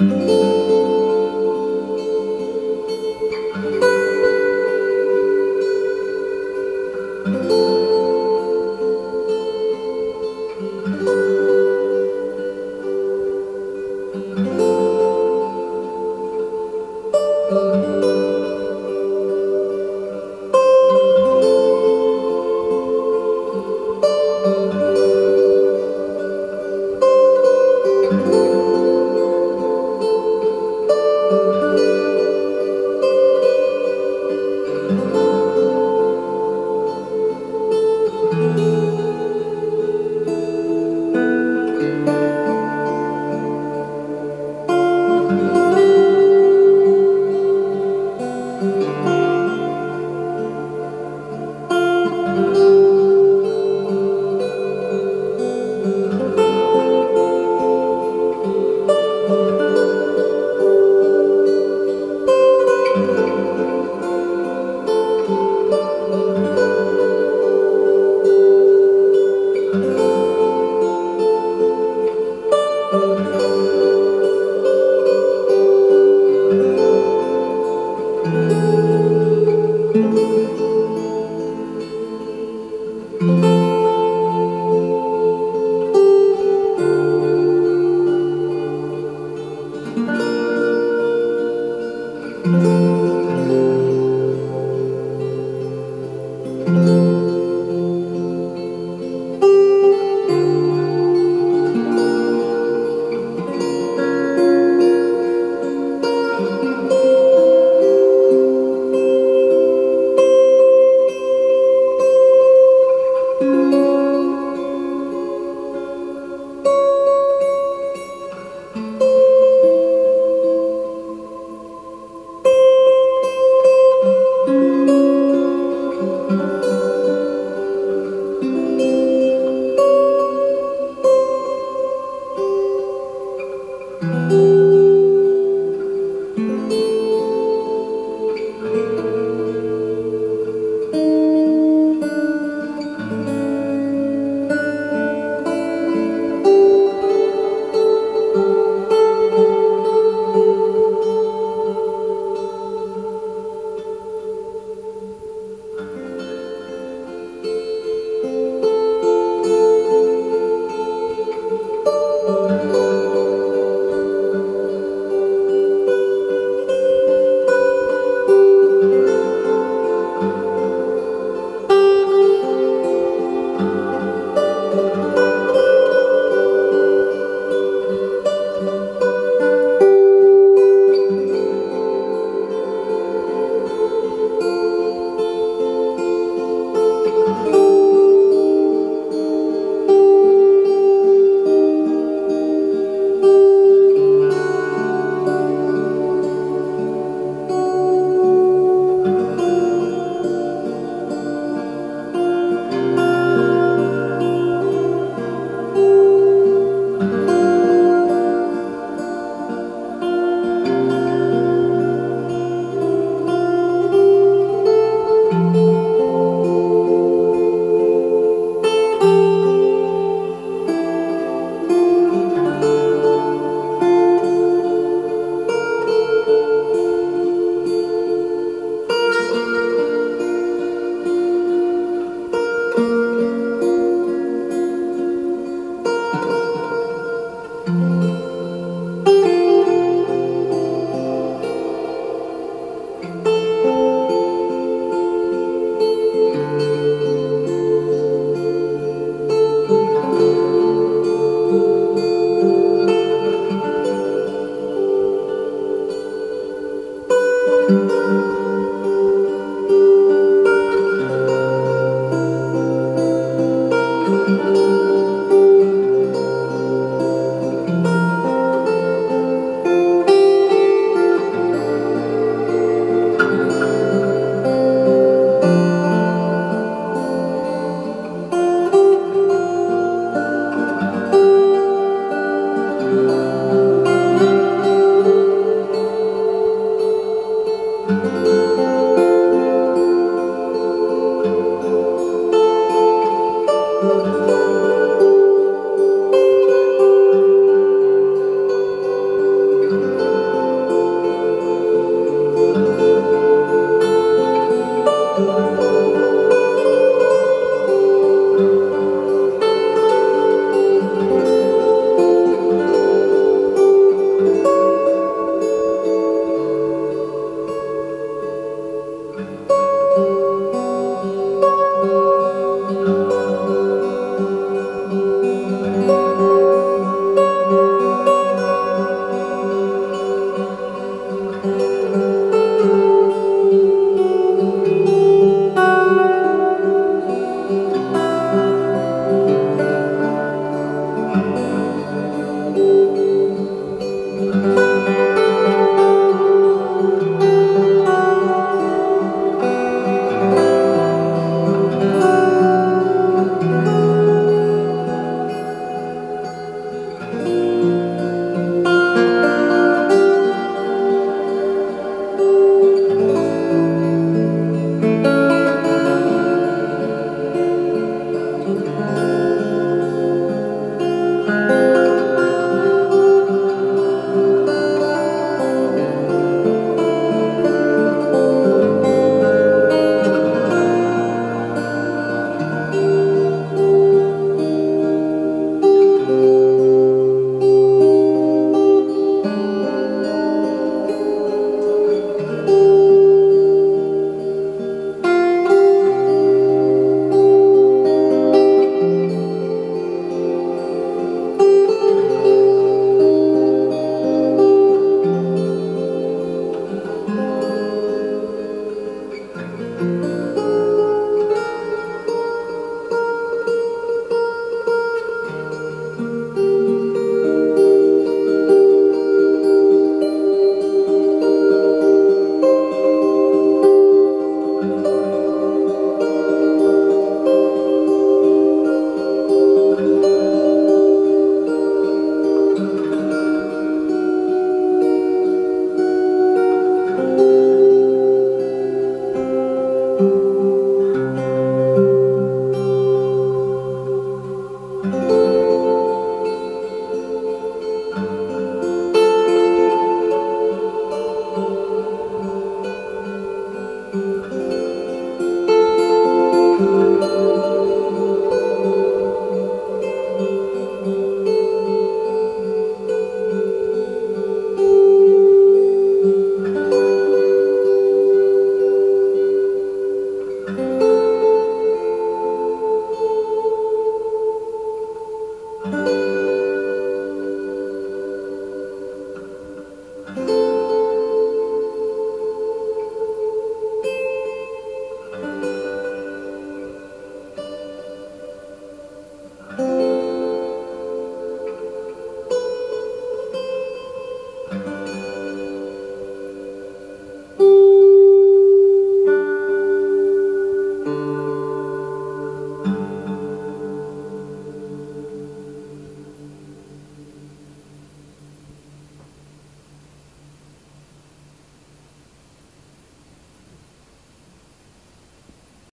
Música